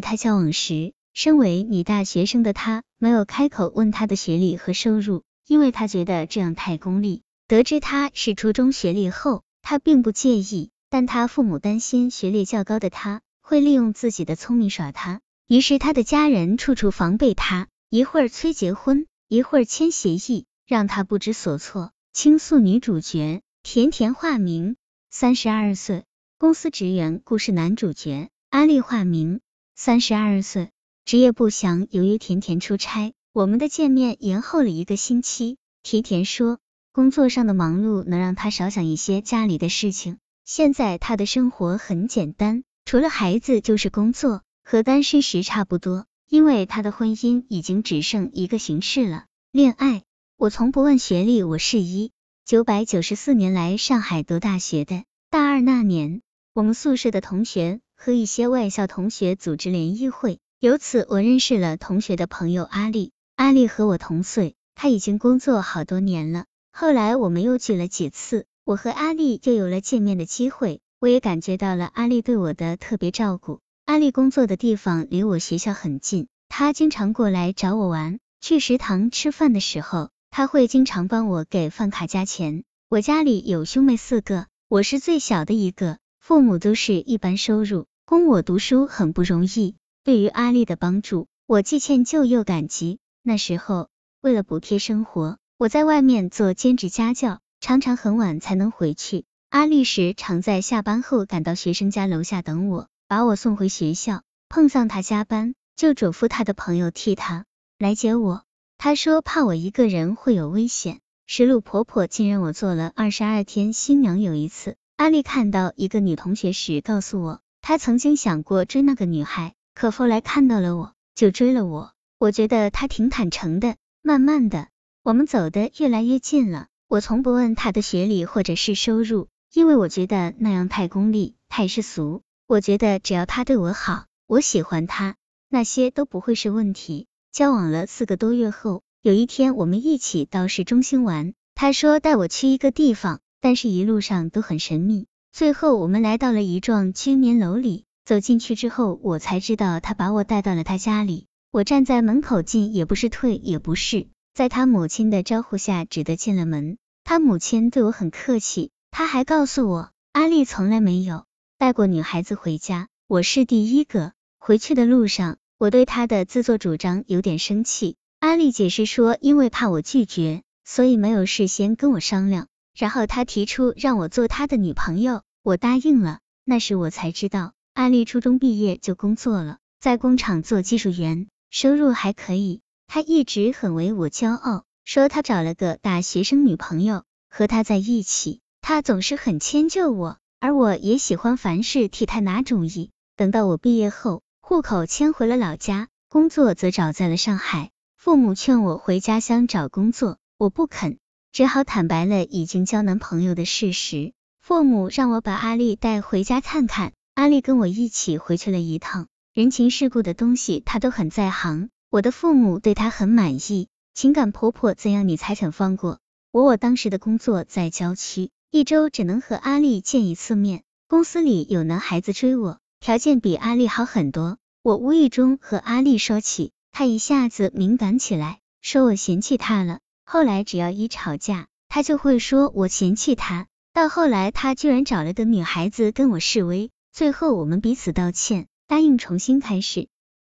他交往时，身为女大学生的他没有开口问他的学历和收入，因为他觉得这样太功利。得知他是初中学历后，他并不介意，但他父母担心学历较高的他会利用自己的聪明耍他，于是他的家人处处防备他，一会儿催结婚，一会儿签协议，让他不知所措。倾诉女主角甜甜化名，三十二岁，公司职员。故事男主角阿丽化名，三十二岁，职业不详。由于甜甜出差，我们的见面延后了一个星期。甜甜说。工作上的忙碌能让他少想一些家里的事情。现在他的生活很简单，除了孩子就是工作，和单身时差不多。因为他的婚姻已经只剩一个形式了——恋爱。我从不问学历，我是一九百九十四年来上海读大学的。大二那年，我们宿舍的同学和一些外校同学组织联谊会，由此我认识了同学的朋友阿丽。阿丽和我同岁，她已经工作好多年了。后来我们又聚了几次，我和阿丽就有了见面的机会，我也感觉到了阿丽对我的特别照顾。阿丽工作的地方离我学校很近，她经常过来找我玩。去食堂吃饭的时候，她会经常帮我给饭卡加钱。我家里有兄妹四个，我是最小的一个，父母都是一般收入，供我读书很不容易。对于阿丽的帮助，我既歉疚又感激。那时候为了补贴生活。我在外面做兼职家教，常常很晚才能回去。阿丽时常在下班后赶到学生家楼下等我，把我送回学校。碰上他加班，就嘱咐他的朋友替他来接我。他说怕我一个人会有危险。石路婆婆竟让我做了二十二天新娘。有一次，阿丽看到一个女同学时，告诉我他曾经想过追那个女孩，可后来看到了我，就追了我。我觉得他挺坦诚的。慢慢的。我们走得越来越近了。我从不问他的学历或者是收入，因为我觉得那样太功利、太世俗。我觉得只要他对我好，我喜欢他，那些都不会是问题。交往了四个多月后，有一天我们一起到市中心玩，他说带我去一个地方，但是一路上都很神秘。最后我们来到了一幢居民楼里，走进去之后，我才知道他把我带到了他家里。我站在门口进也不是，退也不是。在他母亲的招呼下，只得进了门。他母亲对我很客气，他还告诉我，阿丽从来没有带过女孩子回家，我是第一个。回去的路上，我对他的自作主张有点生气。阿丽解释说，因为怕我拒绝，所以没有事先跟我商量。然后他提出让我做他的女朋友，我答应了。那时我才知道，阿丽初中毕业就工作了，在工厂做技术员，收入还可以。他一直很为我骄傲，说他找了个大学生女朋友，和他在一起，他总是很迁就我，而我也喜欢凡事替他拿主意。等到我毕业后，户口迁回了老家，工作则找在了上海。父母劝我回家乡找工作，我不肯，只好坦白了已经交男朋友的事实。父母让我把阿丽带回家看看，阿丽跟我一起回去了一趟，人情世故的东西她都很在行。我的父母对她很满意，情感婆婆怎样你才肯放过我？我当时的工作在郊区，一周只能和阿丽见一次面。公司里有男孩子追我，条件比阿丽好很多。我无意中和阿丽说起，她一下子敏感起来，说我嫌弃她了。后来只要一吵架，他就会说我嫌弃他。到后来，他居然找了个女孩子跟我示威。最后我们彼此道歉，答应重新开始。